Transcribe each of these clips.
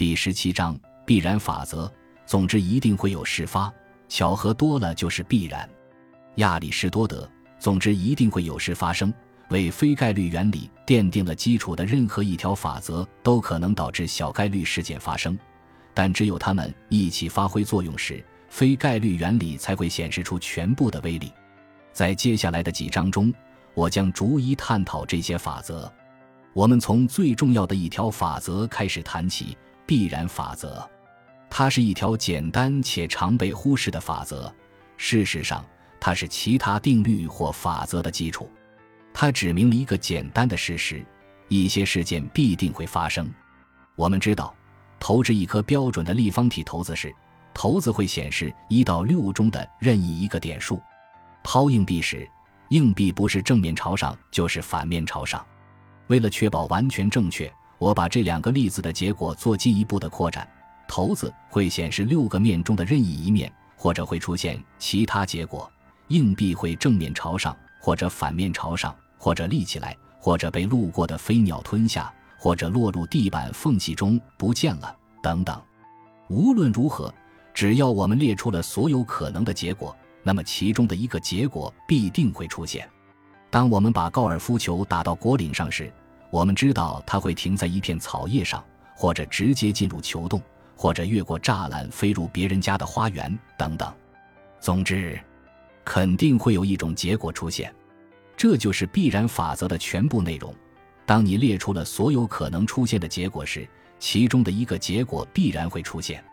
第十七章必然法则。总之，一定会有事发，巧合多了就是必然。亚里士多德。总之，一定会有事发生。为非概率原理奠定了基础的任何一条法则，都可能导致小概率事件发生。但只有它们一起发挥作用时，非概率原理才会显示出全部的威力。在接下来的几章中，我将逐一探讨这些法则。我们从最重要的一条法则开始谈起——必然法则。它是一条简单且常被忽视的法则。事实上，它是其他定律或法则的基础。它指明了一个简单的事实：一些事件必定会发生。我们知道，投掷一颗标准的立方体骰子时，骰子会显示一到六中的任意一个点数；抛硬币时，硬币不是正面朝上就是反面朝上。为了确保完全正确，我把这两个例子的结果做进一步的扩展。骰子会显示六个面中的任意一面，或者会出现其他结果。硬币会正面朝上，或者反面朝上，或者立起来，或者被路过的飞鸟吞下，或者落入地板缝隙中不见了，等等。无论如何，只要我们列出了所有可能的结果，那么其中的一个结果必定会出现。当我们把高尔夫球打到果岭上时，我们知道它会停在一片草叶上，或者直接进入球洞。或者越过栅栏飞入别人家的花园等等，总之，肯定会有一种结果出现，这就是必然法则的全部内容。当你列出了所有可能出现的结果时，其中的一个结果必然会出现。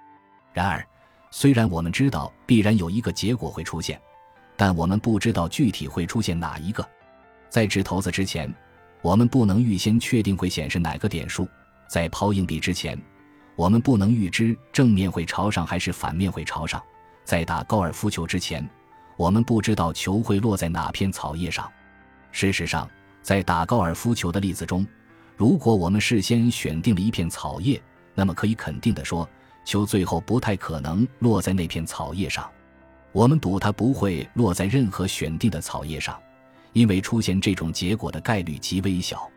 然而，虽然我们知道必然有一个结果会出现，但我们不知道具体会出现哪一个。在掷骰子之前，我们不能预先确定会显示哪个点数；在抛硬币之前。我们不能预知正面会朝上还是反面会朝上。在打高尔夫球之前，我们不知道球会落在哪片草叶上。事实上，在打高尔夫球的例子中，如果我们事先选定了一片草叶，那么可以肯定地说，球最后不太可能落在那片草叶上。我们赌它不会落在任何选定的草叶上，因为出现这种结果的概率极微小。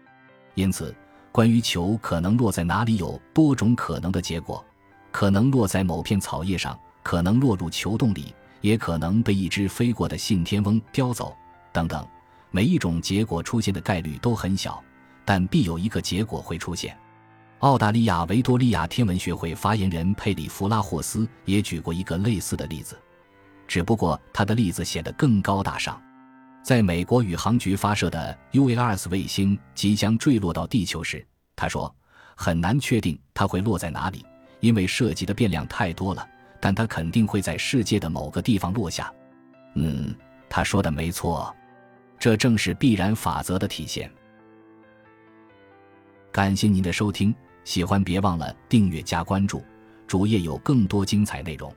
因此。关于球可能落在哪里，有多种可能的结果：可能落在某片草叶上，可能落入球洞里，也可能被一只飞过的信天翁叼走，等等。每一种结果出现的概率都很小，但必有一个结果会出现。澳大利亚维多利亚天文学会发言人佩里弗拉霍斯也举过一个类似的例子，只不过他的例子显得更高大上。在美国宇航局发射的 UARS 卫星即将坠落到地球时，他说：“很难确定它会落在哪里，因为涉及的变量太多了。但它肯定会在世界的某个地方落下。”嗯，他说的没错，这正是必然法则的体现。感谢您的收听，喜欢别忘了订阅加关注，主页有更多精彩内容。